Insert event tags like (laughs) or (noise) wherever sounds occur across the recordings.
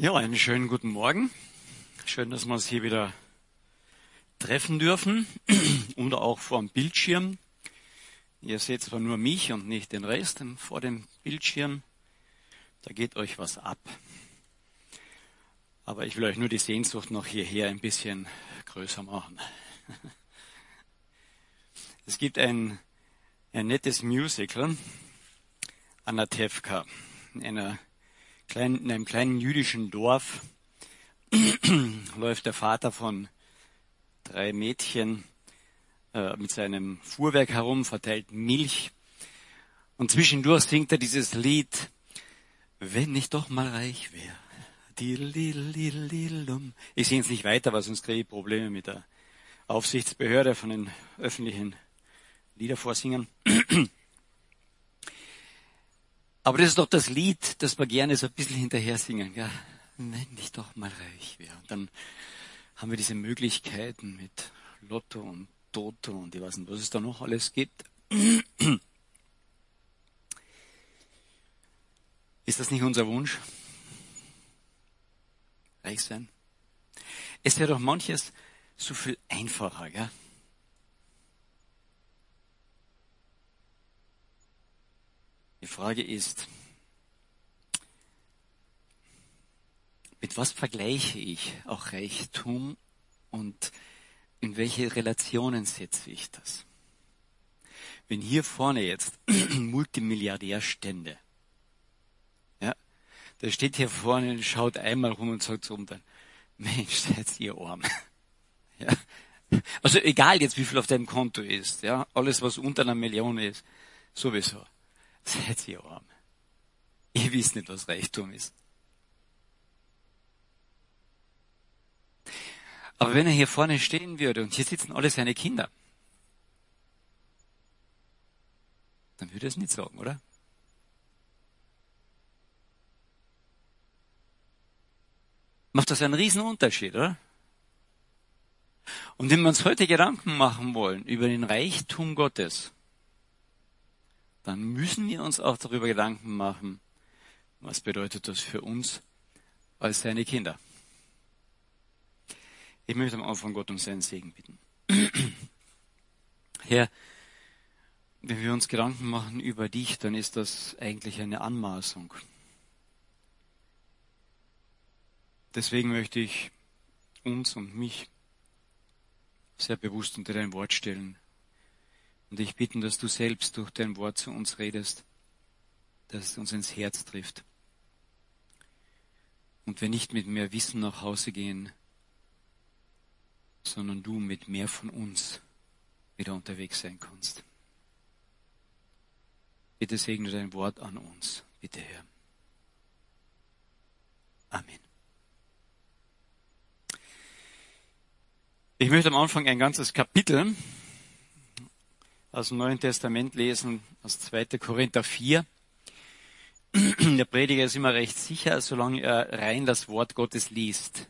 Ja, einen schönen guten Morgen. Schön, dass wir uns hier wieder treffen dürfen (clears throat) und auch vor dem Bildschirm. Ihr seht zwar nur mich und nicht den Rest vor dem Bildschirm. Da geht euch was ab. Aber ich will euch nur die Sehnsucht noch hierher ein bisschen größer machen. (laughs) Es gibt ein, ein nettes Musical, Anatevka, in einer kleinen, in einem kleinen jüdischen Dorf (clears throat) läuft der Vater von drei Mädchen äh, mit seinem Fuhrwerk herum, verteilt Milch und zwischendurch singt er dieses Lied, wenn ich doch mal reich wäre. Ich singe es nicht weiter, weil sonst kriege ich Probleme mit der Aufsichtsbehörde von den öffentlichen Liedervorsingern. (clears throat) Aber das ist doch das Lied, das wir gerne so ein bisschen hinterher singen. Ja, wenn ich doch mal reich wäre. Und dann haben wir diese Möglichkeiten mit Lotto und Toto und ich weiß nicht, was es da noch alles gibt. Ist das nicht unser Wunsch? Reich sein? Es wäre doch manches so viel einfacher, gell? Die Frage ist, mit was vergleiche ich auch Reichtum und in welche Relationen setze ich das? Wenn hier vorne jetzt (clears throat) Multimilliardär stände, ja, der steht hier vorne und schaut einmal rum und sagt so um dann, Mensch, (laughs) seid ihr arm. (laughs) Ja. Also egal jetzt, wie viel auf deinem Konto ist, ja, alles was unter einer Million ist, sowieso. Seid ihr arm. Ihr wisst nicht, was Reichtum ist. Aber wenn er hier vorne stehen würde und hier sitzen alle seine Kinder, dann würde er es nicht sagen, oder? Macht das einen riesen Unterschied, oder? Und wenn wir uns heute Gedanken machen wollen über den Reichtum Gottes, dann müssen wir uns auch darüber Gedanken machen, was bedeutet das für uns als seine Kinder. Ich möchte am Anfang Gott um seinen Segen bitten. (clears throat) Herr, wenn wir uns Gedanken machen über dich, dann ist das eigentlich eine Anmaßung. Deswegen möchte ich uns und mich sehr bewusst unter dein Wort stellen und ich bitten, dass du selbst durch dein Wort zu uns redest, dass es uns ins Herz trifft. Und wir nicht mit mehr Wissen nach Hause gehen, sondern du mit mehr von uns wieder unterwegs sein kannst. Bitte segne dein Wort an uns. Bitte, Herr. Amen. Ich möchte am Anfang ein ganzes Kapitel aus dem Neuen Testament lesen, aus 2. Korinther 4. (clears throat) Der Prediger ist immer recht sicher, solange er rein das Wort Gottes liest.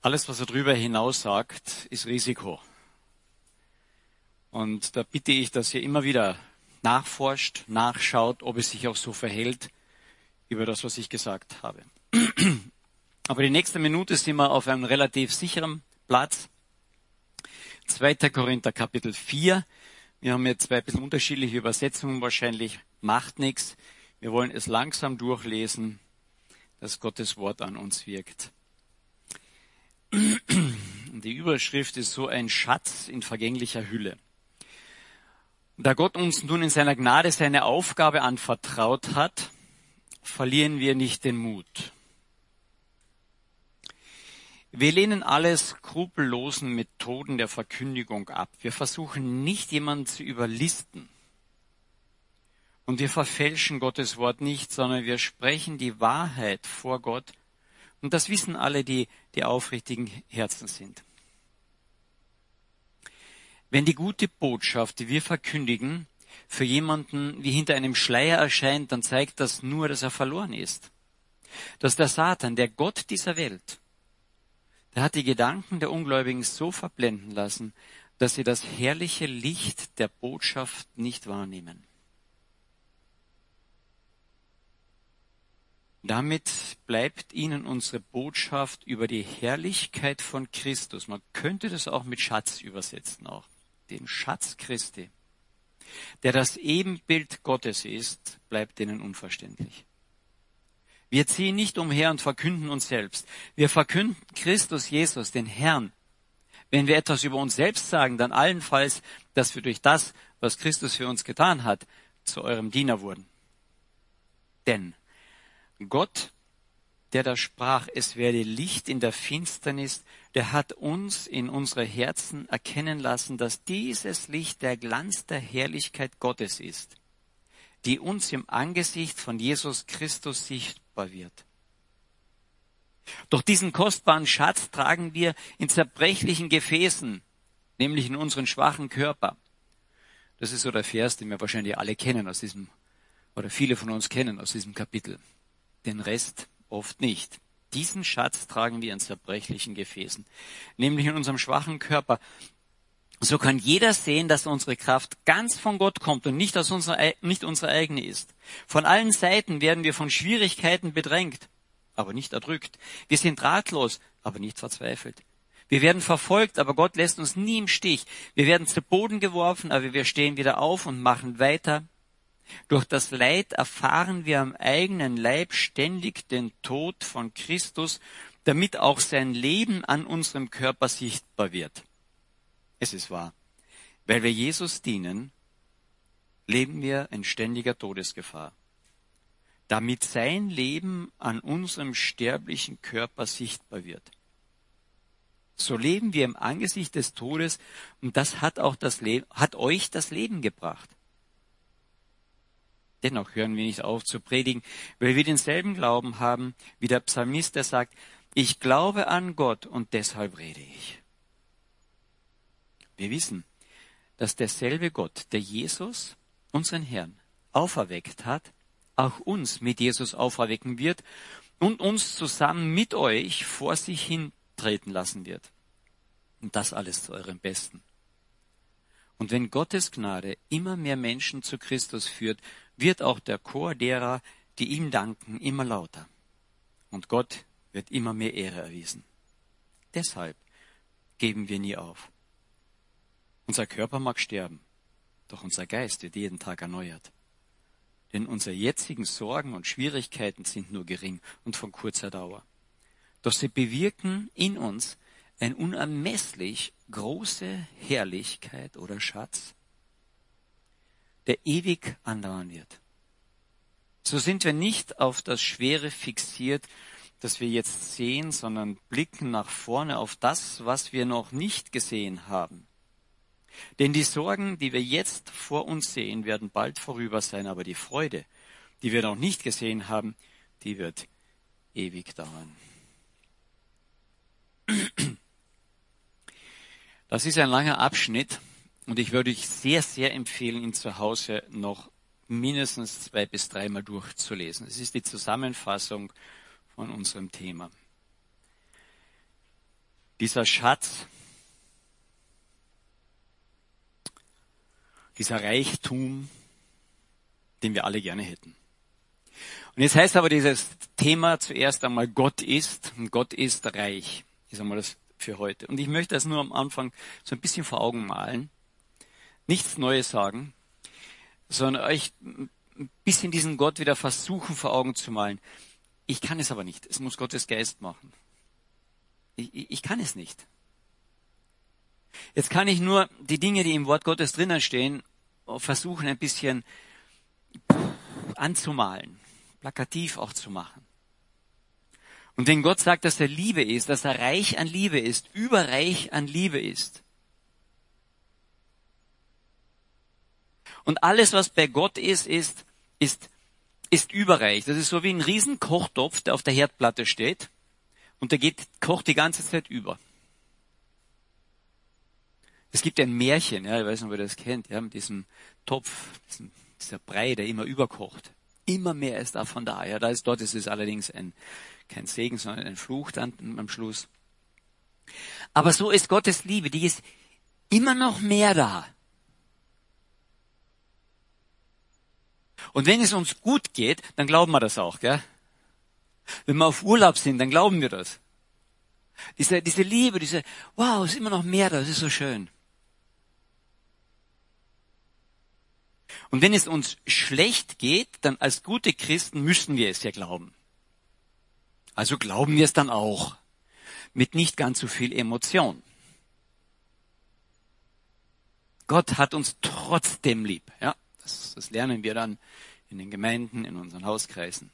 Alles, was er darüber hinaus sagt, ist Risiko. Und da bitte ich, dass ihr immer wieder nachforscht, nachschaut, ob es sich auch so verhält über das, was ich gesagt habe. (clears throat) Aber die nächste Minute sind wir auf einem relativ sicheren Platz. 2. Korinther Kapitel 4. Wir haben jetzt zwei bisschen unterschiedliche Übersetzungen wahrscheinlich. Macht nichts. Wir wollen es langsam durchlesen, dass Gottes Wort an uns wirkt. Die Überschrift ist so ein Schatz in vergänglicher Hülle. Da Gott uns nun in seiner Gnade seine Aufgabe anvertraut hat, verlieren wir nicht den Mut. Wir lehnen alle skrupellosen Methoden der Verkündigung ab. Wir versuchen nicht jemanden zu überlisten. Und wir verfälschen Gottes Wort nicht, sondern wir sprechen die Wahrheit vor Gott. Und das wissen alle, die, die aufrichtigen Herzen sind. Wenn die gute Botschaft, die wir verkündigen, für jemanden wie hinter einem Schleier erscheint, dann zeigt das nur, dass er verloren ist. Dass der Satan, der Gott dieser Welt, der hat die Gedanken der Ungläubigen so verblenden lassen, dass sie das herrliche Licht der Botschaft nicht wahrnehmen. Damit bleibt ihnen unsere Botschaft über die Herrlichkeit von Christus. Man könnte das auch mit Schatz übersetzen auch. Den Schatz Christi. Der das Ebenbild Gottes ist, bleibt ihnen unverständlich. Wir ziehen nicht umher und verkünden uns selbst. Wir verkünden Christus Jesus, den Herrn. Wenn wir etwas über uns selbst sagen, dann allenfalls, dass wir durch das, was Christus für uns getan hat, zu eurem Diener wurden. Denn Gott, der da sprach, es werde Licht in der Finsternis, der hat uns in unsere Herzen erkennen lassen, dass dieses Licht der Glanz der Herrlichkeit Gottes ist, die uns im Angesicht von Jesus Christus sichtbar wird. Doch diesen kostbaren Schatz tragen wir in zerbrechlichen Gefäßen, nämlich in unseren schwachen Körper. Das ist so der Vers, den wir wahrscheinlich alle kennen aus diesem, oder viele von uns kennen aus diesem Kapitel. Den Rest oft nicht. Diesen Schatz tragen wir in zerbrechlichen Gefäßen, nämlich in unserem schwachen Körper. So kann jeder sehen, dass unsere Kraft ganz von Gott kommt und nicht, aus unserer, nicht unsere eigene ist. Von allen Seiten werden wir von Schwierigkeiten bedrängt, aber nicht erdrückt. Wir sind ratlos, aber nicht verzweifelt. Wir werden verfolgt, aber Gott lässt uns nie im Stich. Wir werden zu Boden geworfen, aber wir stehen wieder auf und machen weiter. Durch das Leid erfahren wir am eigenen Leib ständig den Tod von Christus, damit auch sein Leben an unserem Körper sichtbar wird. Es ist wahr. Weil wir Jesus dienen, leben wir in ständiger Todesgefahr. Damit sein Leben an unserem sterblichen Körper sichtbar wird. So leben wir im Angesicht des Todes und das hat auch das Leben, hat euch das Leben gebracht. Dennoch hören wir nicht auf zu predigen, weil wir denselben Glauben haben, wie der Psalmist, der sagt, ich glaube an Gott und deshalb rede ich. Wir wissen, dass derselbe Gott, der Jesus, unseren Herrn, auferweckt hat, auch uns mit Jesus auferwecken wird und uns zusammen mit euch vor sich hin treten lassen wird. Und das alles zu eurem Besten. Und wenn Gottes Gnade immer mehr Menschen zu Christus führt, wird auch der Chor derer, die ihm danken, immer lauter. Und Gott wird immer mehr Ehre erwiesen. Deshalb geben wir nie auf. Unser Körper mag sterben, doch unser Geist wird jeden Tag erneuert. Denn unsere jetzigen Sorgen und Schwierigkeiten sind nur gering und von kurzer Dauer. Doch sie bewirken in uns ein unermesslich große Herrlichkeit oder Schatz, der ewig andauern wird. So sind wir nicht auf das Schwere fixiert, das wir jetzt sehen, sondern blicken nach vorne auf das, was wir noch nicht gesehen haben. Denn die Sorgen, die wir jetzt vor uns sehen, werden bald vorüber sein, aber die Freude, die wir noch nicht gesehen haben, die wird ewig dauern. Das ist ein langer Abschnitt und ich würde euch sehr, sehr empfehlen, ihn zu Hause noch mindestens zwei bis dreimal durchzulesen. Es ist die Zusammenfassung von unserem Thema. Dieser Schatz, dieser Reichtum, den wir alle gerne hätten. Und jetzt heißt aber dieses Thema zuerst einmal Gott ist und Gott ist reich ist einmal das für heute. Und ich möchte das nur am Anfang so ein bisschen vor Augen malen. Nichts Neues sagen, sondern euch ein bisschen diesen Gott wieder versuchen vor Augen zu malen. Ich kann es aber nicht. Es muss Gottes Geist machen. Ich, ich kann es nicht. Jetzt kann ich nur die Dinge, die im Wort Gottes drinnen stehen, versuchen ein bisschen anzumalen, plakativ auch zu machen. Und wenn Gott sagt, dass er Liebe ist, dass er reich an Liebe ist, überreich an Liebe ist, und alles, was bei Gott ist, ist, ist, ist überreich. Das ist so wie ein Riesenkochtopf, der auf der Herdplatte steht und der geht, kocht die ganze Zeit über. Es gibt ein Märchen, ja, ich weiß nicht, ob ihr das kennt, ja, mit diesem Topf, diesem, dieser Brei, der immer überkocht. Immer mehr ist davon da. Ja, da ist dort ist es allerdings ein, kein Segen, sondern ein Fluch dann am Schluss. Aber so ist Gottes Liebe, die ist immer noch mehr da. Und wenn es uns gut geht, dann glauben wir das auch, gell? Wenn wir auf Urlaub sind, dann glauben wir das. Diese, diese Liebe, diese, wow, ist immer noch mehr da, das ist so schön. Und wenn es uns schlecht geht, dann als gute Christen müssen wir es ja glauben. Also glauben wir es dann auch. Mit nicht ganz so viel Emotion. Gott hat uns trotzdem lieb. Ja, das, das lernen wir dann in den Gemeinden, in unseren Hauskreisen.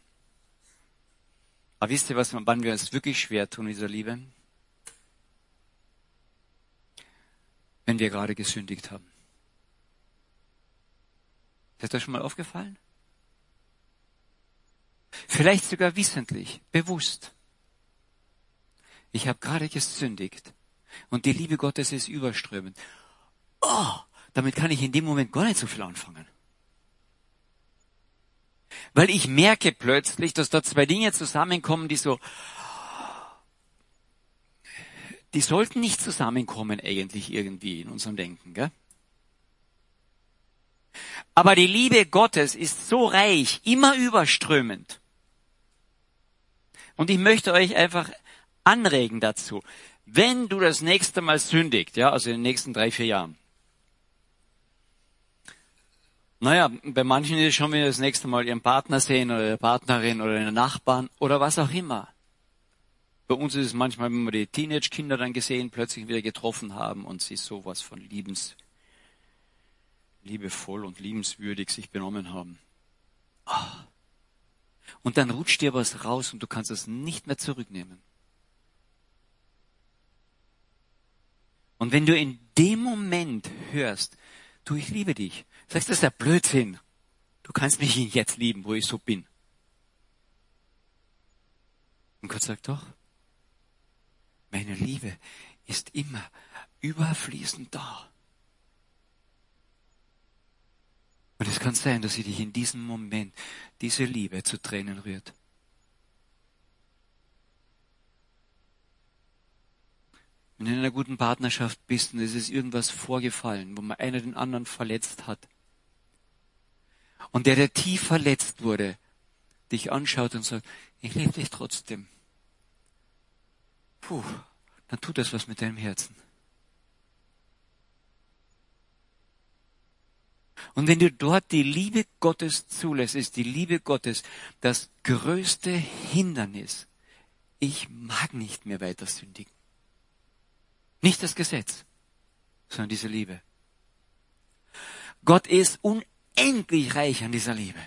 Aber wisst ihr, was, wann wir es wirklich schwer tun, dieser Liebe? Wenn wir gerade gesündigt haben. Ist das schon mal aufgefallen? Vielleicht sogar wissentlich, bewusst. Ich habe gerade gesündigt und die Liebe Gottes ist überströmend. Oh, damit kann ich in dem Moment gar nicht so viel anfangen. Weil ich merke plötzlich, dass da zwei Dinge zusammenkommen, die so, die sollten nicht zusammenkommen eigentlich irgendwie in unserem Denken, gell? Aber die Liebe Gottes ist so reich, immer überströmend. Und ich möchte euch einfach anregen dazu, wenn du das nächste Mal sündigt, ja, also in den nächsten drei, vier Jahren, naja, bei manchen ist es schon, wenn sie das nächste Mal ihren Partner sehen oder ihre Partnerin oder ihren Nachbarn oder was auch immer. Bei uns ist es manchmal, wenn wir die Teenage-Kinder dann gesehen, plötzlich wieder getroffen haben und sie sowas von liebens, liebevoll und liebenswürdig sich benommen haben. Oh. Und dann rutscht dir was raus und du kannst es nicht mehr zurücknehmen. Und wenn du in dem Moment hörst, du, ich liebe dich, Sagst du, das ist der Blödsinn. Du kannst mich jetzt lieben, wo ich so bin. Und Gott sagt doch, meine Liebe ist immer überfließend da. Und es kann sein, dass sie dich in diesem Moment diese Liebe zu Tränen rührt. Wenn du in einer guten Partnerschaft bist und es ist irgendwas vorgefallen, wo man einer den anderen verletzt hat, und der, der tief verletzt wurde, dich anschaut und sagt, ich liebe dich trotzdem. Puh, dann tut das was mit deinem Herzen. Und wenn du dort die Liebe Gottes zulässt, ist die Liebe Gottes das größte Hindernis. Ich mag nicht mehr weiter sündigen. Nicht das Gesetz, sondern diese Liebe. Gott ist un unendlich reich an dieser Liebe.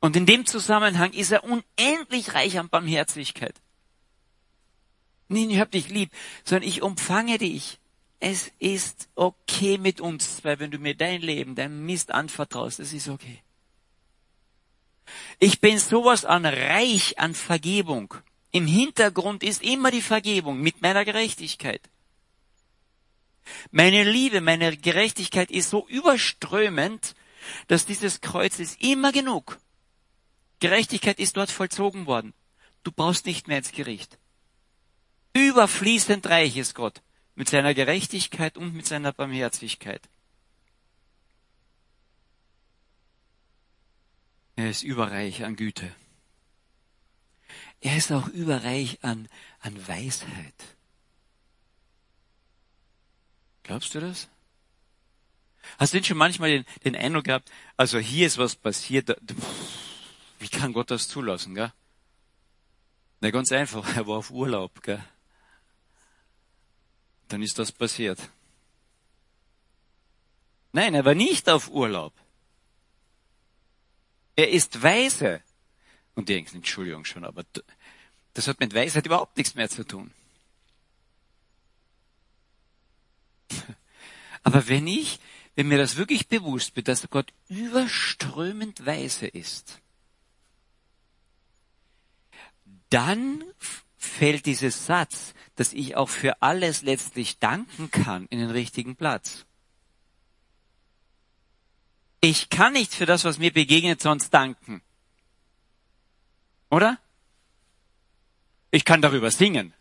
Und in dem Zusammenhang ist er unendlich reich an Barmherzigkeit. Nicht, ich hab dich lieb, sondern ich umfange dich. Es ist okay mit uns, weil wenn du mir dein Leben, dein Mist anvertraust, es ist okay. Ich bin sowas an reich an Vergebung. Im Hintergrund ist immer die Vergebung mit meiner Gerechtigkeit. Meine Liebe, meine Gerechtigkeit ist so überströmend, dass dieses Kreuz ist immer genug. Gerechtigkeit ist dort vollzogen worden. Du brauchst nicht mehr ins Gericht. Überfließend reich ist Gott mit seiner Gerechtigkeit und mit seiner Barmherzigkeit. Er ist überreich an Güte. Er ist auch überreich an, an Weisheit. Glaubst du das? Hast du denn schon manchmal den, den Eindruck gehabt, also hier ist was passiert, wie kann Gott das zulassen, gell? Na, ganz einfach, er war auf Urlaub, gell? Dann ist das passiert. Nein, er war nicht auf Urlaub. Er ist weise. Und die denken, Entschuldigung schon, aber das hat mit Weisheit überhaupt nichts mehr zu tun. (laughs) Aber wenn ich, wenn mir das wirklich bewusst wird, dass Gott überströmend weise ist, dann fällt dieses Satz, dass ich auch für alles letztlich danken kann, in den richtigen Platz. Ich kann nicht für das, was mir begegnet, sonst danken. Oder? Ich kann darüber singen.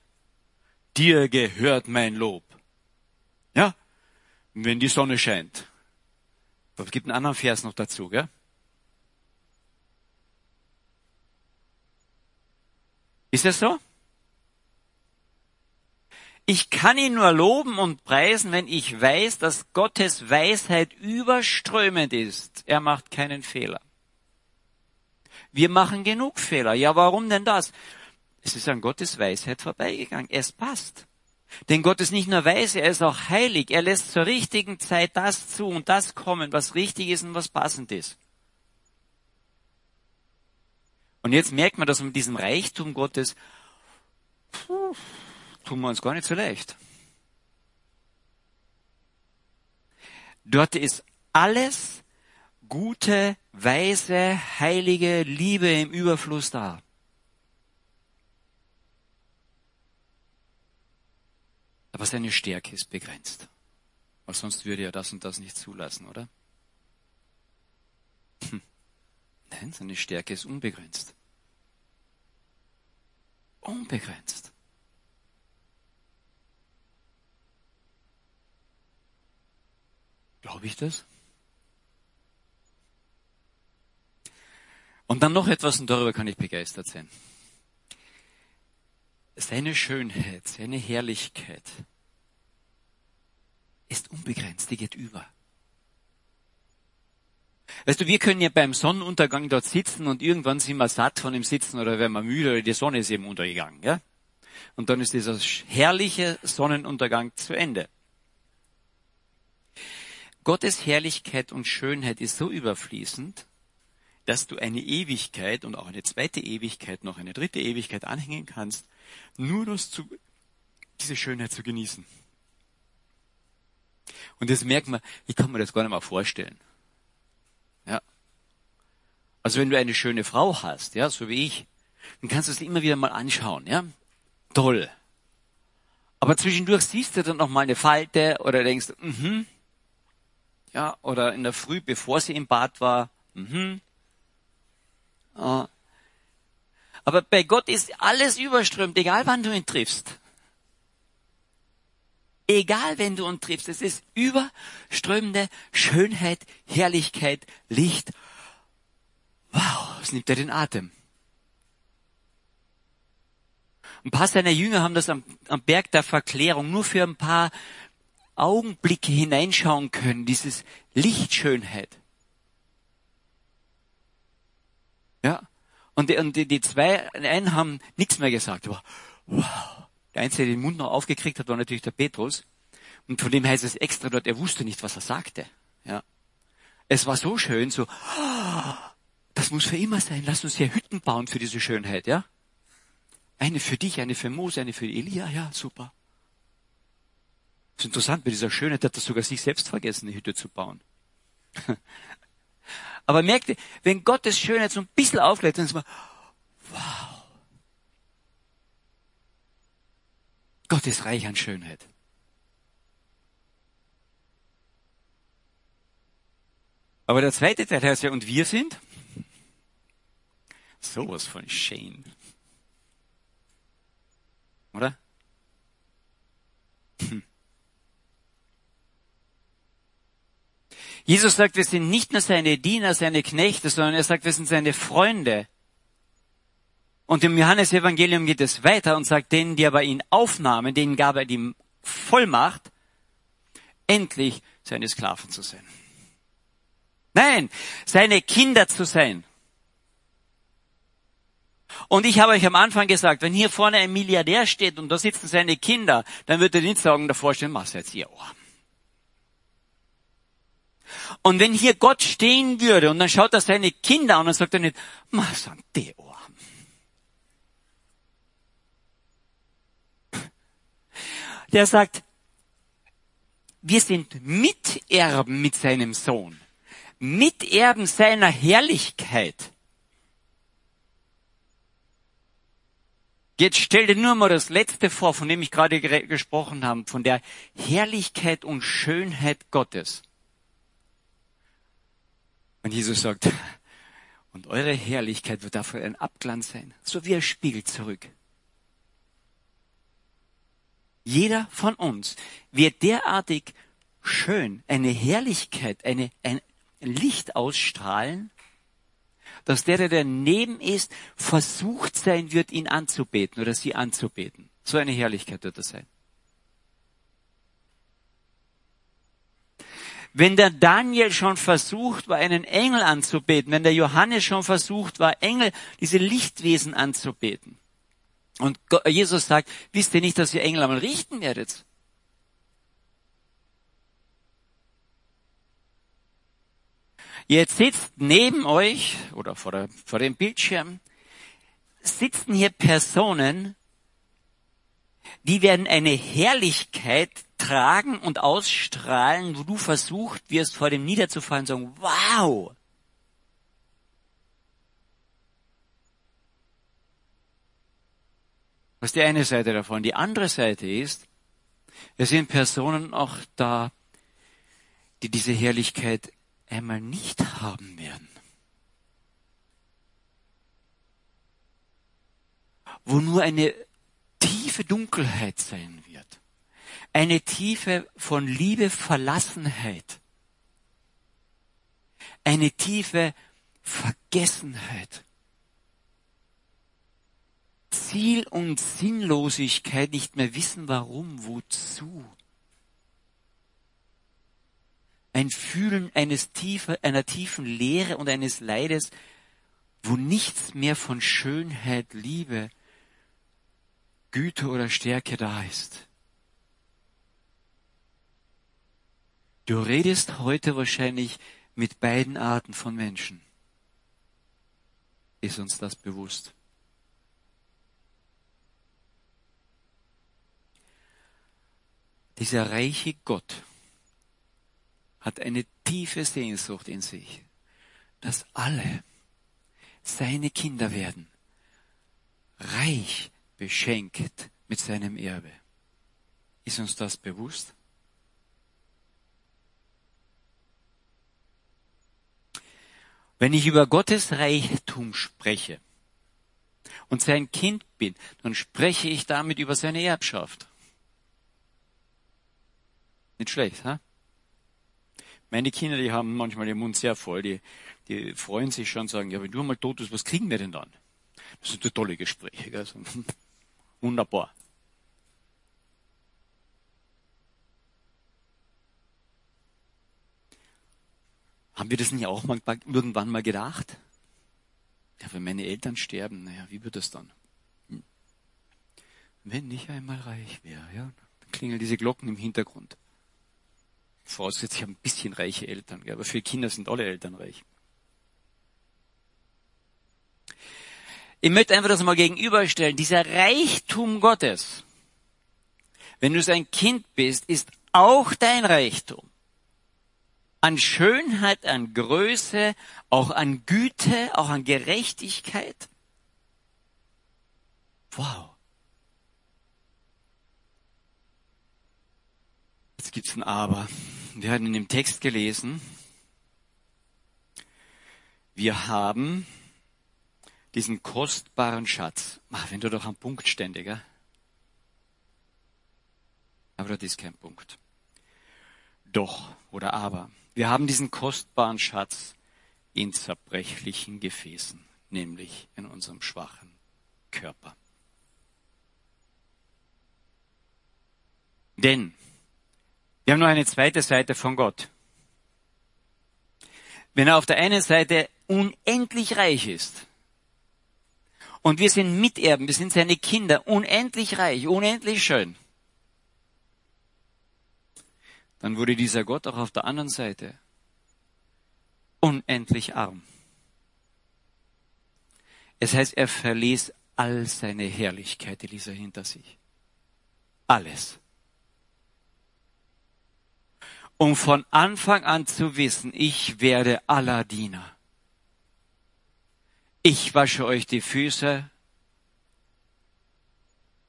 Dir gehört mein Lob. Ja? Wenn die Sonne scheint. Es gibt einen anderen Vers noch dazu, gell? Ist das so? Ich kann ihn nur loben und preisen, wenn ich weiß, dass Gottes Weisheit überströmend ist. Er macht keinen Fehler. Wir machen genug Fehler. Ja, warum denn das? Es ist an Gottes Weisheit vorbeigegangen. Es passt. Denn Gott ist nicht nur weise, er ist auch heilig. Er lässt zur richtigen Zeit das zu und das kommen, was richtig ist und was passend ist. Und jetzt merkt man, dass mit diesem Reichtum Gottes puh, tun wir uns gar nicht so leicht. Dort ist alles gute, weise, heilige Liebe im Überfluss da. Aber seine Stärke ist begrenzt. Weil sonst würde er das und das nicht zulassen, oder? Hm. Nein, seine Stärke ist unbegrenzt. Unbegrenzt. Glaube ich das? Und dann noch etwas, und darüber kann ich begeistert sein. Seine Schönheit, seine Herrlichkeit ist unbegrenzt, die geht über. Weißt du, wir können ja beim Sonnenuntergang dort sitzen und irgendwann sind wir satt von dem Sitzen oder werden wir müde oder die Sonne ist eben untergegangen, ja? Und dann ist dieser herrliche Sonnenuntergang zu Ende. Gottes Herrlichkeit und Schönheit ist so überfließend, dass du eine Ewigkeit und auch eine zweite Ewigkeit, noch eine dritte Ewigkeit anhängen kannst, nur zu, diese Schönheit zu genießen. Und das merkt man, ich kann mir das gar nicht mal vorstellen. Ja. Also wenn du eine schöne Frau hast, ja, so wie ich, dann kannst du sie immer wieder mal anschauen, ja. Toll. Aber zwischendurch siehst du dann noch mal eine Falte oder denkst, mhm, ja, oder in der Früh, bevor sie im Bad war, mhm. Ja. Aber bei Gott ist alles überströmt, egal wann du ihn triffst. Egal, wenn du ihn triffst, es ist überströmende Schönheit, Herrlichkeit, Licht. Wow, es nimmt dir den Atem. Ein paar seiner Jünger haben das am, am Berg der Verklärung nur für ein paar Augenblicke hineinschauen können, dieses Lichtschönheit. Ja. Und die, und die, die zwei, einen haben nichts mehr gesagt, aber wow. Der Einzige, der den Mund noch aufgekriegt hat, war natürlich der Petrus. Und von dem heißt es extra dort, er wusste nicht, was er sagte. Ja. Es war so schön, so, das muss für immer sein. Lass uns hier Hütten bauen für diese Schönheit, ja? Eine für dich, eine für Mose, eine für Elia, ja, super. Das ist interessant, bei dieser Schönheit hat er sogar sich selbst vergessen, eine Hütte zu bauen. (laughs) Aber merkt ihr, wenn Gottes Schönheit so ein bisschen auflädt, dann ist man, wow. Gott ist reich an Schönheit. Aber der zweite Teil heißt ja, und wir sind sowas von Shane. Oder? Hm. Jesus sagt, wir sind nicht nur seine Diener, seine Knechte, sondern er sagt, wir sind seine Freunde. Und im Johannesevangelium geht es weiter und sagt, denen, die aber ihn aufnahmen, denen gab er die Vollmacht, endlich seine Sklaven zu sein. Nein, seine Kinder zu sein. Und ich habe euch am Anfang gesagt, wenn hier vorne ein Milliardär steht und da sitzen seine Kinder, dann wird er nicht sagen davor stehen, mach's jetzt ihr Ohr. Und wenn hier Gott stehen würde und dann schaut er seine Kinder an und sagt er nicht, mach's an die Ohr. Der sagt, wir sind Miterben mit seinem Sohn. Miterben seiner Herrlichkeit. Jetzt stell dir nur mal das letzte vor, von dem ich gerade gesprochen habe, von der Herrlichkeit und Schönheit Gottes. Und Jesus sagt, und eure Herrlichkeit wird dafür ein Abglanz sein, so wie er spiegelt zurück. Jeder von uns wird derartig schön, eine Herrlichkeit, eine, ein Licht ausstrahlen, dass der, der daneben ist, versucht sein wird, ihn anzubeten oder sie anzubeten. So eine Herrlichkeit wird das sein. Wenn der Daniel schon versucht war, einen Engel anzubeten, wenn der Johannes schon versucht war, Engel, diese Lichtwesen anzubeten. Und Jesus sagt, wisst ihr nicht, dass ihr Engel einmal richten werdet? Jetzt sitzt neben euch oder vor, der, vor dem Bildschirm, sitzen hier Personen, die werden eine Herrlichkeit tragen und ausstrahlen, wo du versucht wirst, vor dem niederzufallen sagen, wow! Das ist die eine Seite davon. Die andere Seite ist, es sind Personen auch da, die diese Herrlichkeit einmal nicht haben werden. Wo nur eine tiefe Dunkelheit sein wird. Eine tiefe von Liebe Verlassenheit. Eine tiefe Vergessenheit. Ziel und Sinnlosigkeit, nicht mehr wissen warum, wozu ein Fühlen eines tiefer, einer tiefen Leere und eines Leides, wo nichts mehr von Schönheit, Liebe, Güte oder Stärke da ist. Du redest heute wahrscheinlich mit beiden Arten von Menschen. Ist uns das bewusst? Dieser reiche Gott, hat eine tiefe Sehnsucht in sich, dass alle seine Kinder werden, reich beschenkt mit seinem Erbe. Ist uns das bewusst? Wenn ich über Gottes Reichtum spreche und sein Kind bin, dann spreche ich damit über seine Erbschaft. Nicht schlecht, ha? Meine Kinder, die haben manchmal den Mund sehr voll, die, die freuen sich schon, sagen, ja, wenn du einmal tot bist, was kriegen wir denn dann? Das sind tolle Gespräche, gell? (laughs) wunderbar. Haben wir das nicht auch mal, irgendwann mal gedacht? Ja, wenn meine Eltern sterben, naja, wie wird das dann? Hm. Wenn ich einmal reich wäre, ja, dann klingeln diese Glocken im Hintergrund. Vorausgesetzt, ich habe ein bisschen reiche Eltern, aber für Kinder sind alle Eltern reich. Ich möchte einfach das mal gegenüberstellen. Dieser Reichtum Gottes, wenn du sein Kind bist, ist auch dein Reichtum. An Schönheit, an Größe, auch an Güte, auch an Gerechtigkeit. Wow. Jetzt gibt's ein Aber. Wir hatten in dem Text gelesen, wir haben diesen kostbaren Schatz. Ach, wenn du doch am Punkt ständiger. Aber das ist kein Punkt. Doch oder aber. Wir haben diesen kostbaren Schatz in zerbrechlichen Gefäßen, nämlich in unserem schwachen Körper. Denn wir haben noch eine zweite Seite von Gott. Wenn er auf der einen Seite unendlich reich ist und wir sind Miterben, wir sind seine Kinder, unendlich reich, unendlich schön, dann wurde dieser Gott auch auf der anderen Seite unendlich arm. Es heißt, er verließ all seine Herrlichkeit, die ließ er hinter sich. Alles um von Anfang an zu wissen, ich werde aller Diener. Ich wasche euch die Füße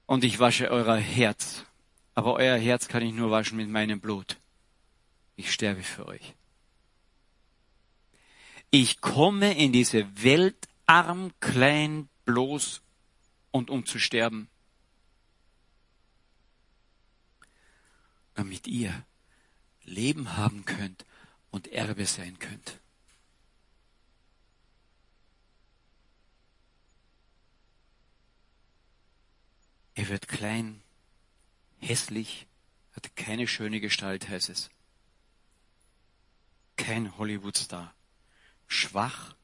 und ich wasche euer Herz. Aber euer Herz kann ich nur waschen mit meinem Blut ich sterbe für euch. Ich komme in diese Welt arm, klein, bloß und um zu sterben. Damit ihr Leben haben könnt und Erbe sein könnt. Er wird klein, hässlich, hat keine schöne Gestalt, heißt es. Kein Hollywood-Star. Schwach,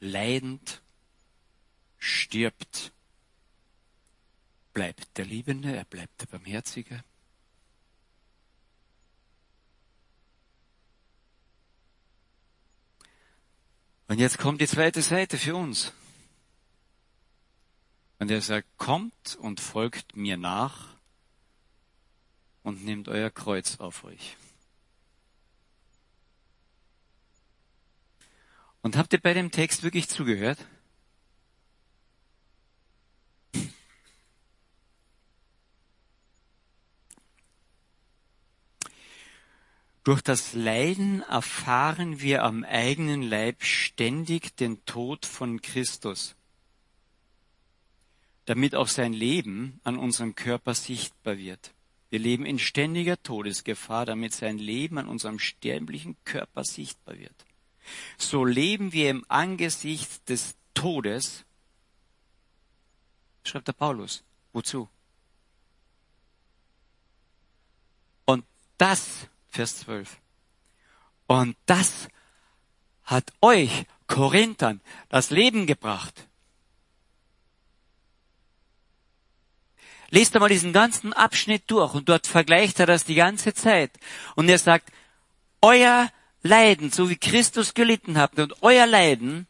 leidend, stirbt. Bleibt der Liebende, er bleibt der Barmherzige. Und jetzt kommt die zweite Seite für uns. Und er sagt, kommt und folgt mir nach und nehmt euer Kreuz auf euch. Und habt ihr bei dem Text wirklich zugehört? Durch das Leiden erfahren wir am eigenen Leib ständig den Tod von Christus, damit auch sein Leben an unserem Körper sichtbar wird. Wir leben in ständiger Todesgefahr, damit sein Leben an unserem sterblichen Körper sichtbar wird. So leben wir im Angesicht des Todes, schreibt der Paulus. Wozu? Und das Vers 12. Und das hat euch, Korinthern, das Leben gebracht. Lest einmal diesen ganzen Abschnitt durch und dort vergleicht er das die ganze Zeit. Und er sagt, euer Leiden, so wie Christus gelitten habt und euer Leiden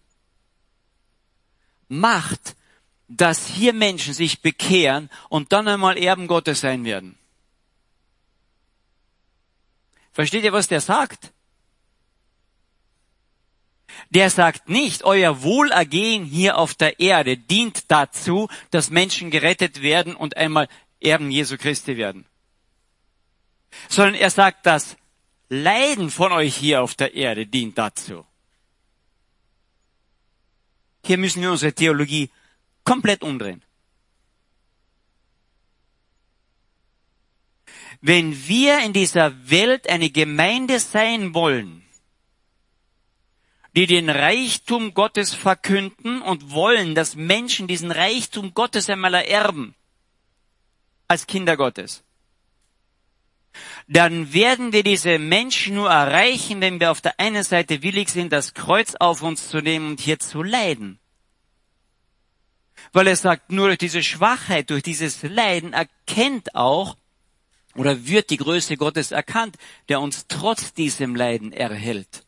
macht, dass hier Menschen sich bekehren und dann einmal Erben Gottes sein werden. Versteht ihr, was der sagt? Der sagt nicht, euer Wohlergehen hier auf der Erde dient dazu, dass Menschen gerettet werden und einmal Erben Jesu Christi werden. Sondern er sagt, das Leiden von euch hier auf der Erde dient dazu. Hier müssen wir unsere Theologie komplett umdrehen. wenn wir in dieser Welt eine Gemeinde sein wollen, die den Reichtum Gottes verkünden und wollen, dass Menschen diesen Reichtum Gottes einmal ererben, als Kinder Gottes, dann werden wir diese Menschen nur erreichen, wenn wir auf der einen Seite willig sind, das Kreuz auf uns zu nehmen und hier zu leiden. Weil er sagt, nur durch diese Schwachheit, durch dieses Leiden erkennt auch oder wird die Größe Gottes erkannt, der uns trotz diesem Leiden erhält.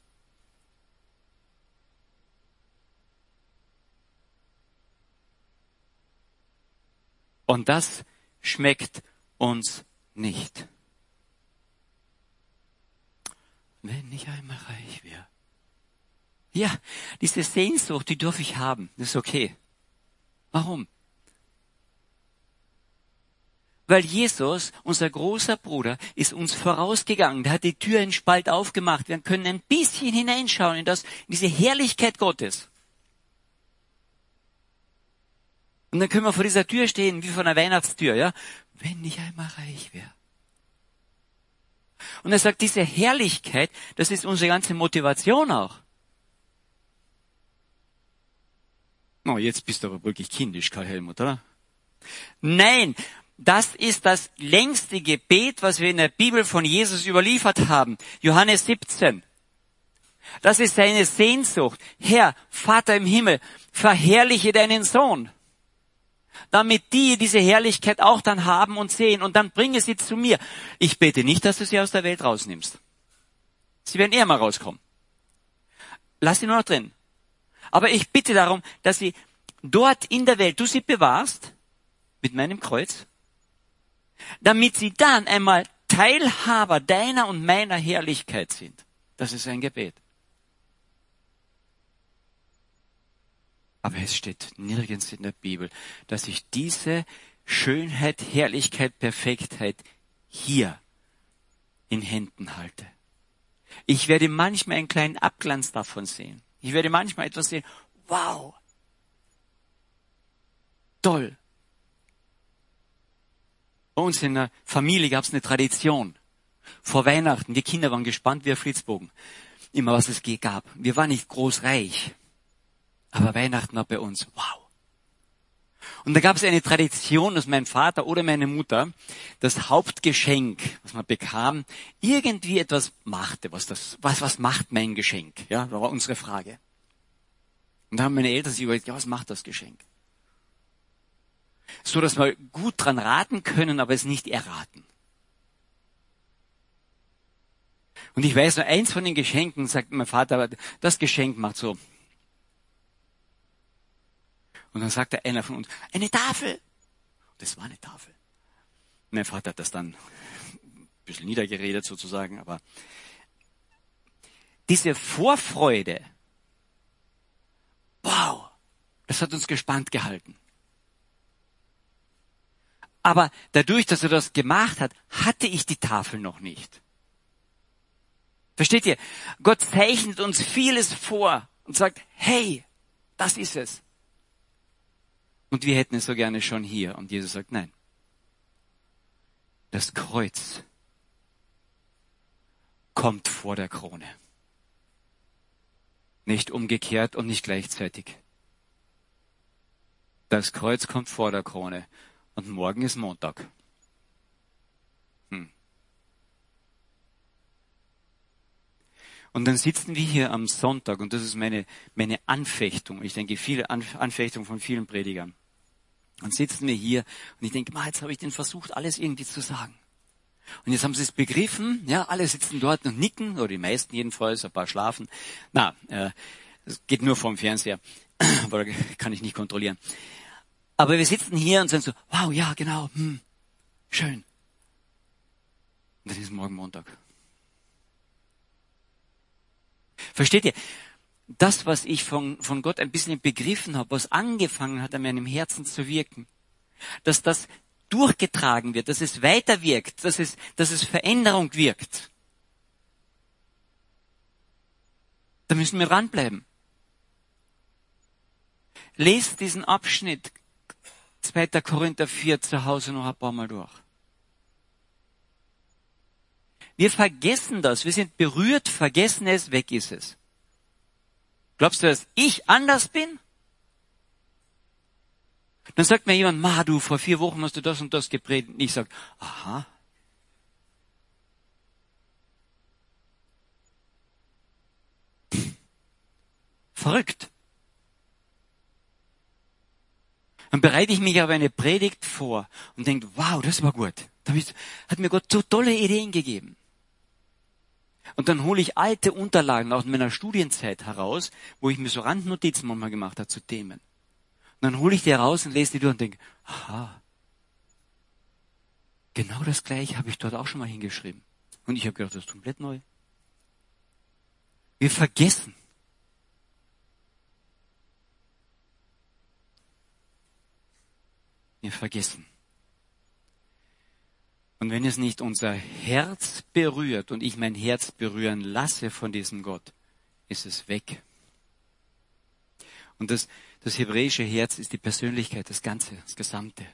Und das schmeckt uns nicht. Wenn ich einmal reich wäre. Ja, diese Sehnsucht, die darf ich haben. Das ist okay. Warum? Weil Jesus, unser großer Bruder, ist uns vorausgegangen. Der hat die Tür in Spalt aufgemacht. Wir können ein bisschen hineinschauen in, das, in diese Herrlichkeit Gottes. Und dann können wir vor dieser Tür stehen, wie vor einer Weihnachtstür, ja? Wenn ich einmal reich wäre. Und er sagt, diese Herrlichkeit, das ist unsere ganze Motivation auch. Oh, jetzt bist du aber wirklich kindisch, Karl Helmut, oder? Nein, das ist das längste Gebet, was wir in der Bibel von Jesus überliefert haben. Johannes 17. Das ist seine Sehnsucht. Herr, Vater im Himmel, verherrliche deinen Sohn. Damit die diese Herrlichkeit auch dann haben und sehen und dann bringe sie zu mir. Ich bete nicht, dass du sie aus der Welt rausnimmst. Sie werden eher mal rauskommen. Lass sie nur noch drin. Aber ich bitte darum, dass sie dort in der Welt, du sie bewahrst, mit meinem Kreuz, damit sie dann einmal Teilhaber deiner und meiner Herrlichkeit sind. Das ist ein Gebet. Aber es steht nirgends in der Bibel, dass ich diese Schönheit, Herrlichkeit, Perfektheit hier in Händen halte. Ich werde manchmal einen kleinen Abglanz davon sehen. Ich werde manchmal etwas sehen, wow, toll, bei uns in der Familie gab es eine Tradition. Vor Weihnachten, die Kinder waren gespannt wie ein Flitzbogen. Immer was es gab. Wir waren nicht groß reich. Aber Weihnachten war bei uns, wow. Und da gab es eine Tradition, dass mein Vater oder meine Mutter das Hauptgeschenk, was man bekam, irgendwie etwas machte. Was das, was, was macht mein Geschenk? Ja, das war unsere Frage. Und da haben meine Eltern sich überlegt, ja, was macht das Geschenk? So, dass wir gut dran raten können, aber es nicht erraten. Und ich weiß nur, eins von den Geschenken, sagt mein Vater, das Geschenk macht so. Und dann sagte einer von uns, eine Tafel. Das war eine Tafel. Mein Vater hat das dann ein bisschen niedergeredet sozusagen, aber diese Vorfreude, wow, das hat uns gespannt gehalten. Aber dadurch, dass er das gemacht hat, hatte ich die Tafel noch nicht. Versteht ihr? Gott zeichnet uns vieles vor und sagt, hey, das ist es. Und wir hätten es so gerne schon hier. Und Jesus sagt, nein. Das Kreuz kommt vor der Krone. Nicht umgekehrt und nicht gleichzeitig. Das Kreuz kommt vor der Krone. Und morgen ist Montag. Und dann sitzen wir hier am Sonntag, und das ist meine, meine Anfechtung. Ich denke, viele Anfechtung von vielen Predigern. Dann sitzen wir hier und ich denke, jetzt habe ich den versucht, alles irgendwie zu sagen. Und jetzt haben sie es begriffen, ja, alle sitzen dort und nicken, oder die meisten jedenfalls, ein paar schlafen. Na, äh, geht nur vom Fernseher, (clears throat) aber kann ich nicht kontrollieren. Aber wir sitzen hier und sagen so, wow, ja, genau, hm, schön. Und dann ist morgen Montag. Versteht ihr? Das, was ich von, von Gott ein bisschen begriffen habe, was angefangen hat, an meinem Herzen zu wirken, dass das durchgetragen wird, dass es weiter wirkt, dass es, dass es Veränderung wirkt. Da müssen wir dranbleiben. Lest diesen Abschnitt 2. Korinther 4 zu Hause noch ein paar Mal durch. Wir vergessen das. Wir sind berührt, vergessen es, weg ist es. Glaubst du, dass ich anders bin? Dann sagt mir jemand, Ma, du, vor vier Wochen hast du das und das gepredigt. Und ich sage, aha. Verrückt. Dann bereite ich mich auf eine Predigt vor und denke, wow, das war gut. Da hat mir Gott so tolle Ideen gegeben. Und dann hole ich alte Unterlagen aus meiner Studienzeit heraus, wo ich mir so Randnotizen manchmal gemacht habe zu Themen. Und dann hole ich die heraus und lese die durch und denke, aha, genau das gleiche habe ich dort auch schon mal hingeschrieben. Und ich habe gedacht, das ist komplett neu. Wir vergessen. Wir vergessen. Und wenn es nicht unser Herz berührt und ich mein Herz berühren lasse von diesem Gott, ist es weg. Und das, das hebräische Herz ist die Persönlichkeit, das Ganze, das Gesamte.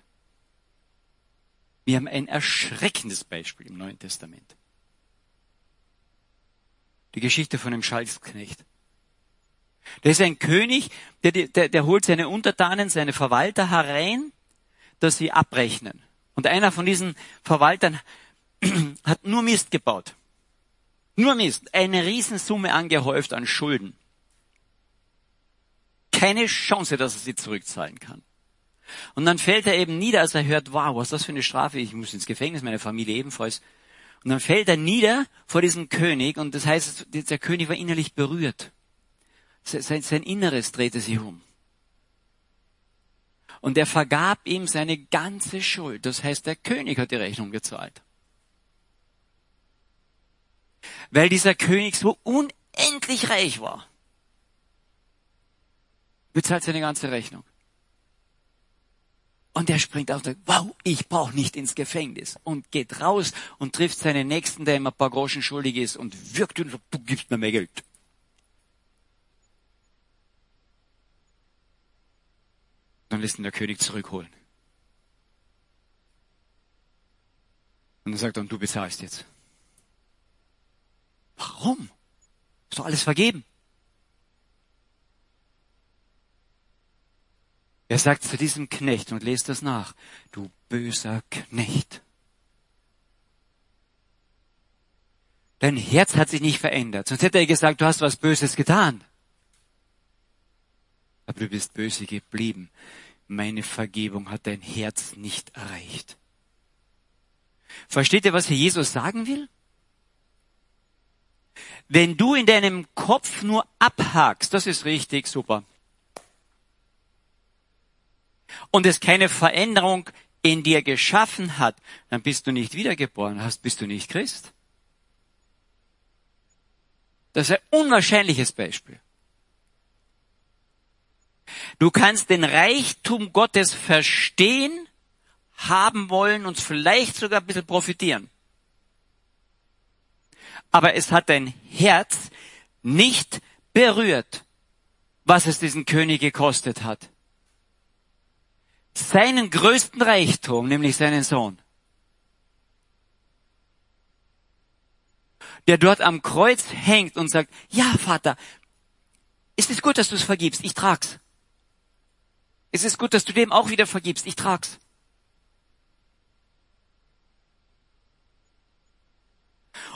Wir haben ein erschreckendes Beispiel im Neuen Testament. Die Geschichte von dem Schalksknecht. Der ist ein König, der, der, der holt seine Untertanen, seine Verwalter herein, dass sie abrechnen. Und einer von diesen Verwaltern (clears throat) hat nur Mist gebaut. Nur Mist. Eine Riesensumme angehäuft an Schulden. Keine Chance, dass er sie zurückzahlen kann. Und dann fällt er eben nieder, als er hört, wow, was ist das für eine Strafe? Ich muss ins Gefängnis, meine Familie ebenfalls. Und dann fällt er nieder vor diesem König und das heißt, der König war innerlich berührt. Sein, Inneres drehte sich um. Und er vergab ihm seine ganze Schuld. Das heißt, der König hat die Rechnung gezahlt. Weil dieser König so unendlich reich war. Bezahlt seine ganze Rechnung. Und er springt auf und sagt, wow, ich brauche nicht ins Gefängnis. Und geht raus und trifft seinen Nächsten, der ihm ein paar Groschen schuldig ist und wirkt und sagt, du gibst mir mehr Geld. Dann lässt ihn der König zurückholen. Und dann sagt er, und du bezahlst jetzt. Warum? Ist doch alles vergeben. Er sagt zu diesem Knecht und lest das nach, du böser Knecht. Dein Herz hat sich nicht verändert, sonst hätte er gesagt, du hast was Böses getan. Aber du bist böse geblieben. Meine Vergebung hat dein Herz nicht erreicht. Versteht ihr, was hier Jesus sagen will? Wenn du in deinem Kopf nur abhakst, das ist richtig, super. Und es keine Veränderung in dir geschaffen hat, dann bist du nicht wiedergeboren, hast, bist du nicht Christ. Das ist ein unwahrscheinliches Beispiel. Du kannst den Reichtum Gottes verstehen, haben wollen und vielleicht sogar ein bisschen profitieren. Aber es hat dein Herz nicht berührt, was es diesen König gekostet hat. Seinen größten Reichtum, nämlich seinen Sohn. Der dort am Kreuz hängt und sagt, ja Vater, ist es gut, dass du es vergibst, ich trag's. Es ist gut, dass du dem auch wieder vergibst, ich trag's.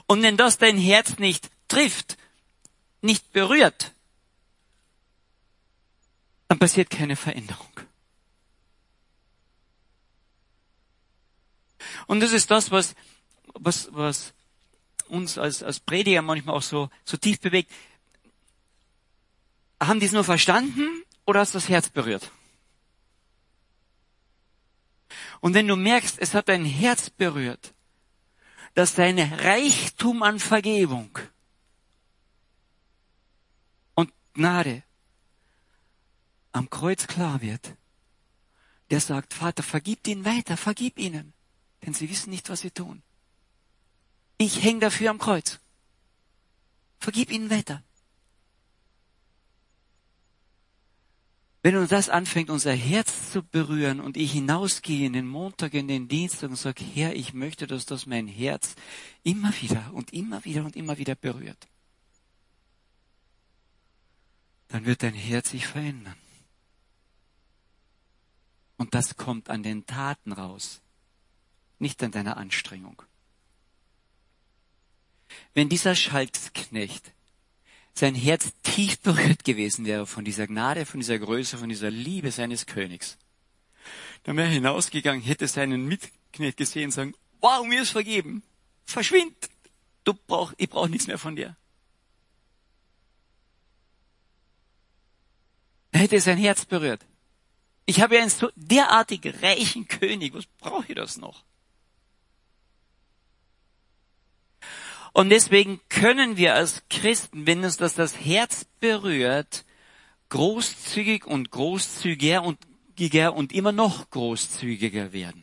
Und wenn das dein Herz nicht trifft, nicht berührt, dann passiert keine Veränderung. Und das ist das, was, was, was uns als, als Prediger manchmal auch so, so tief bewegt. Haben die es nur verstanden oder hast das Herz berührt? Und wenn du merkst, es hat dein Herz berührt, dass dein Reichtum an Vergebung und Gnade am Kreuz klar wird. Der sagt, Vater, vergib ihnen weiter, vergib ihnen, denn sie wissen nicht, was sie tun. Ich hänge dafür am Kreuz. Vergib ihnen weiter. Wenn uns das anfängt, unser Herz zu berühren und ich hinausgehe in den Montag, in den Dienstag und sage, Herr, ich möchte, dass das mein Herz immer wieder und immer wieder und immer wieder berührt, dann wird dein Herz sich verändern. Und das kommt an den Taten raus, nicht an deiner Anstrengung. Wenn dieser Schalksknecht sein Herz tief berührt gewesen wäre von dieser Gnade, von dieser Größe, von dieser Liebe seines Königs, dann wäre er hinausgegangen, hätte seinen Mitknecht gesehen und sagen, wow, mir ist vergeben. Verschwind. Du brauch, ich brauche nichts mehr von dir. Er hätte sein Herz berührt. Ich habe ja einen so derartig reichen König. Was brauche ich das noch? Und deswegen können wir als Christen, wenn uns das das Herz berührt, großzügig und großzügiger und, und immer noch großzügiger werden.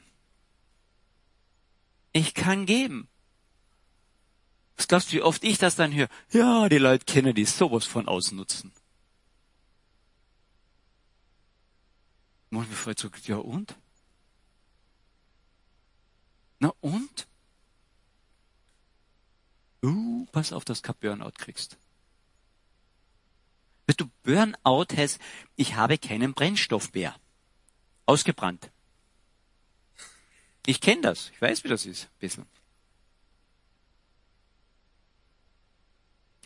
Ich kann geben. Was glaubst du, wie oft ich das dann höre? Ja, die Leute kennen die sowas von ausnutzen. Manchmal fragt so, ja und? Na und? Uh, pass auf, dass du Burnout kriegst. Weißt du, Burnout heißt, ich habe keinen Brennstoff mehr. Ausgebrannt. Ich kenne das. Ich weiß, wie das ist. Ein bisschen.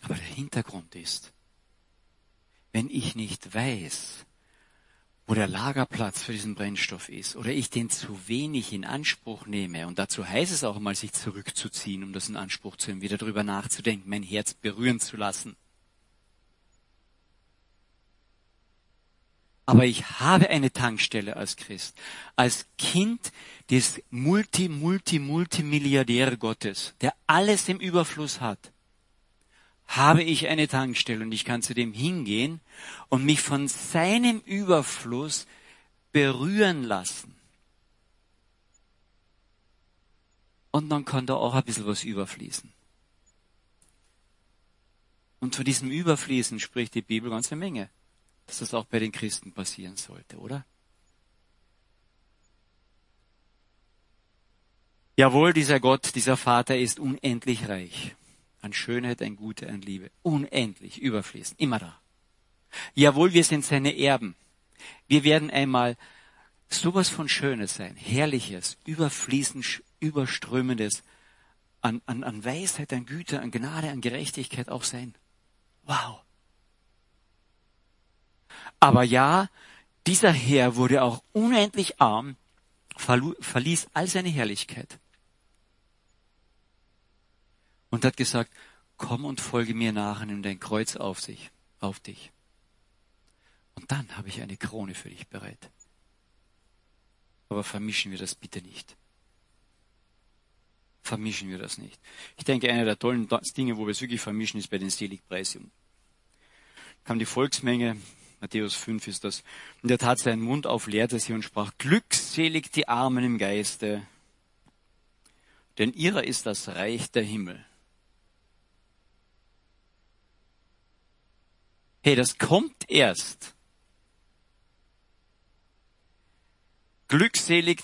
Aber der Hintergrund ist, wenn ich nicht weiß, wo der Lagerplatz für diesen Brennstoff ist oder ich den zu wenig in Anspruch nehme. Und dazu heißt es auch mal, sich zurückzuziehen, um das in Anspruch zu nehmen, wieder darüber nachzudenken, mein Herz berühren zu lassen. Aber ich habe eine Tankstelle als Christ, als Kind des Multi, Multi, Multimilliardär Gottes, der alles im Überfluss hat habe ich eine Tankstelle und ich kann zu dem hingehen und mich von seinem Überfluss berühren lassen. Und dann kann da auch ein bisschen was überfließen. Und von diesem Überfließen spricht die Bibel ganze Menge, dass das auch bei den Christen passieren sollte, oder? Jawohl, dieser Gott, dieser Vater ist unendlich reich an Schönheit, an Gute, an Liebe. Unendlich, überfließend, immer da. Jawohl, wir sind seine Erben. Wir werden einmal sowas von Schönes sein, Herrliches, überfließend, überströmendes, an, an, an Weisheit, an Güte, an Gnade, an Gerechtigkeit auch sein. Wow. Aber ja, dieser Herr wurde auch unendlich arm, verließ all seine Herrlichkeit und hat gesagt, komm und folge mir nach und nimm dein Kreuz auf sich, auf dich. Und dann habe ich eine Krone für dich bereit. Aber vermischen wir das bitte nicht. Vermischen wir das nicht. Ich denke, einer der tollen Dinge, wo wir es wirklich vermischen, ist bei den Seligpreisungen. Kam die Volksmenge, Matthäus 5 ist das, und er tat seinen Mund auf, leerte sie und sprach, glückselig die Armen im Geiste, denn ihrer ist das Reich der Himmel. Hey, das kommt erst. Glückselig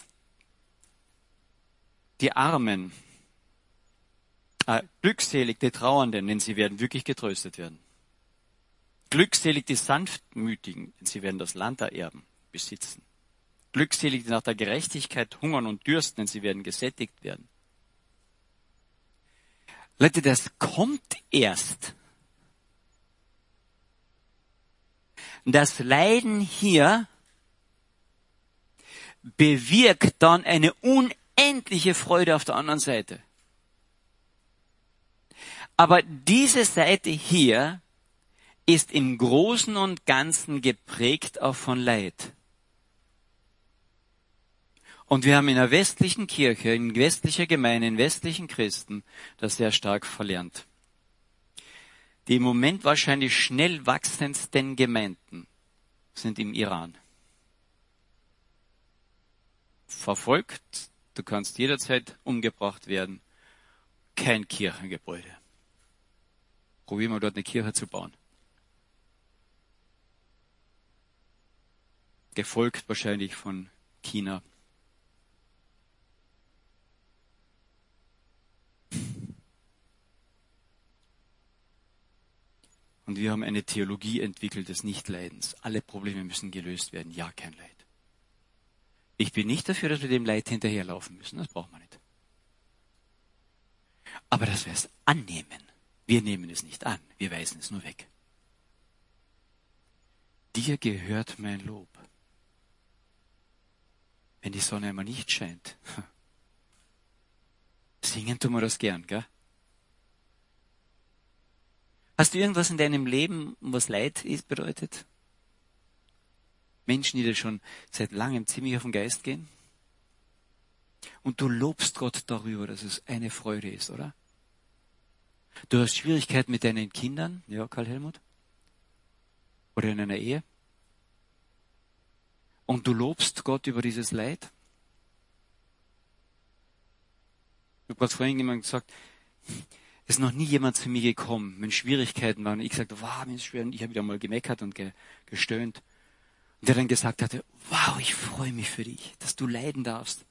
die Armen, äh, glückselig die Trauernden, denn sie werden wirklich getröstet werden. Glückselig die Sanftmütigen, denn sie werden das Land ererben, besitzen. Glückselig die nach der Gerechtigkeit hungern und dürsten, denn sie werden gesättigt werden. Leute, das kommt erst. Das Leiden hier bewirkt dann eine unendliche Freude auf der anderen Seite. Aber diese Seite hier ist im Großen und Ganzen geprägt auch von Leid. Und wir haben in der westlichen Kirche, in westlicher Gemeinde, in westlichen Christen das sehr stark verlernt die im Moment wahrscheinlich schnell wachsendsten Gemeinden sind im Iran. Verfolgt, du kannst jederzeit umgebracht werden, kein Kirchengebäude. Probieren wir dort eine Kirche zu bauen. Gefolgt wahrscheinlich von China. Und wir haben eine Theologie entwickelt des Nichtleidens. Alle Probleme müssen gelöst werden. Ja, kein Leid. Ich bin nicht dafür, dass wir dem Leid hinterherlaufen müssen. Das braucht man nicht. Aber dass wir es annehmen. Wir nehmen es nicht an. Wir weisen es nur weg. Dir gehört mein Lob. Wenn die Sonne einmal nicht scheint. (laughs) Singen tun wir das gern, gell? Hast du irgendwas in deinem Leben, was Leid ist, bedeutet? Menschen, die dir schon seit langem ziemlich auf den Geist gehen? Und du lobst Gott darüber, dass es eine Freude ist, oder? Du hast Schwierigkeiten mit deinen Kindern, ja, Karl Helmut? Oder in einer Ehe? Und du lobst Gott über dieses Leid? Ich habe gerade vorhin jemand gesagt, ist noch nie jemand zu mir gekommen, wenn Schwierigkeiten waren. Und ich sagte, wow, mir ist schwer. Und ich habe wieder mal gemeckert und ge gestöhnt. Und der dann gesagt hatte, wow, ich freue mich für dich, dass du leiden darfst.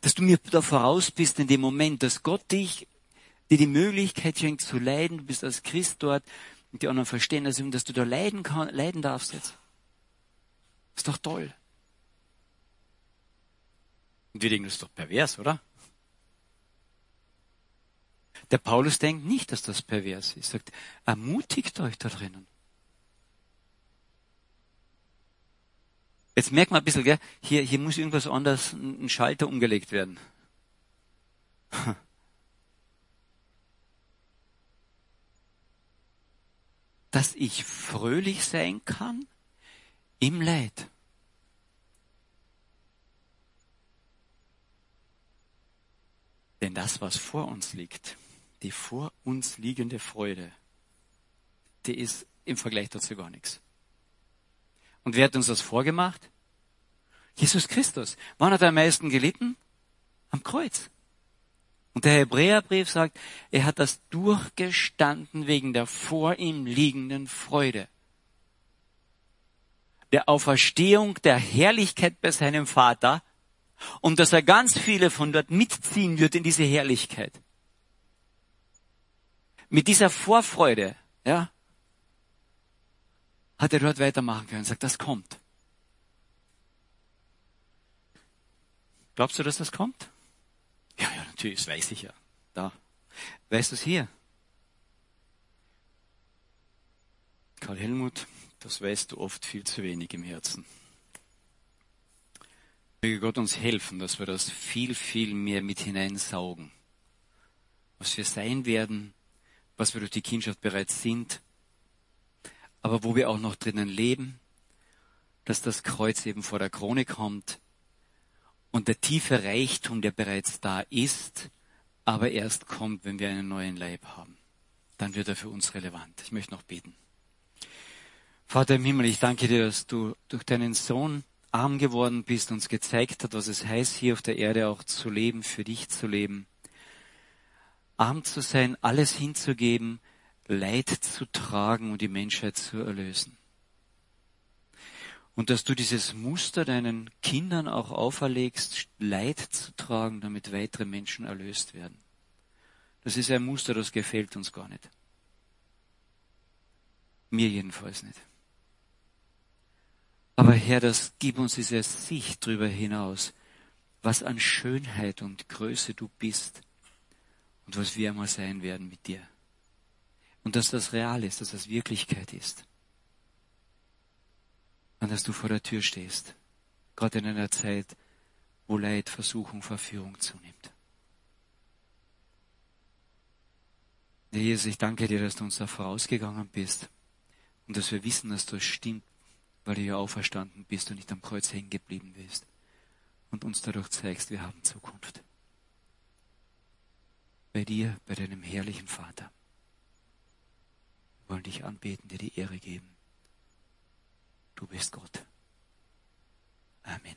Dass du mir da voraus bist in dem Moment, dass Gott dich, dir die Möglichkeit schenkt zu leiden. Du bist als Christ dort und die anderen verstehen das, dass du da leiden, kann, leiden darfst jetzt. Ist doch toll. Und wir denken, das ist doch pervers, oder? Der Paulus denkt nicht, dass das pervers ist. Er sagt, ermutigt euch da drinnen. Jetzt merkt man ein bisschen, gell? Hier, hier muss irgendwas anders, ein Schalter umgelegt werden. (laughs) Dass ich fröhlich sein kann im Leid. Denn das, was vor uns liegt, die vor uns liegende Freude, die ist im Vergleich dazu gar nichts. Und wer hat uns das vorgemacht? Jesus Christus. Wann hat er am meisten gelitten? Am Kreuz. Und der Hebräerbrief sagt, er hat das durchgestanden wegen der vor ihm liegenden Freude. Der Auferstehung der Herrlichkeit bei seinem Vater und dass er ganz viele von dort mitziehen wird in diese Herrlichkeit mit dieser Vorfreude, ja, hat er dort weitermachen können. Sagt, das kommt. Glaubst du, dass das kommt? Ja, ja, natürlich, das weiß ich ja. Da. Weißt du es hier? Karl Helmut, das weißt du oft viel zu wenig im Herzen. Möge Gott uns helfen, dass wir das viel, viel mehr mit hineinsaugen. Was wir sein werden, was wir durch die Kindschaft bereits sind, aber wo wir auch noch drinnen leben, dass das Kreuz eben vor der Krone kommt und der tiefe Reichtum, der bereits da ist, aber erst kommt, wenn wir einen neuen Leib haben. Dann wird er für uns relevant. Ich möchte noch beten. Vater im Himmel, ich danke dir, dass du durch deinen Sohn arm geworden bist, uns gezeigt hat, was es heißt, hier auf der Erde auch zu leben, für dich zu leben. Arm zu sein, alles hinzugeben, Leid zu tragen und die Menschheit zu erlösen. Und dass du dieses Muster deinen Kindern auch auferlegst, Leid zu tragen, damit weitere Menschen erlöst werden. Das ist ein Muster, das gefällt uns gar nicht. Mir jedenfalls nicht. Aber Herr, das gib uns diese Sicht darüber hinaus, was an Schönheit und Größe du bist und was wir einmal sein werden mit dir. Und dass das real ist, dass das Wirklichkeit ist. Und dass du vor der Tür stehst, gerade in einer Zeit, wo Leid, Versuchung, Verführung zunimmt. Herr Jesus, ich danke dir, dass du uns da vorausgegangen bist und dass wir wissen, dass das stimmt, weil du ja auferstanden bist und nicht am Kreuz hängen geblieben bist und uns dadurch zeigst, wir haben Zukunft. Bei dir, bei deinem herrlichen Vater. Wir wollen dich anbeten, dir die Ehre geben. Du bist Gott. Amen.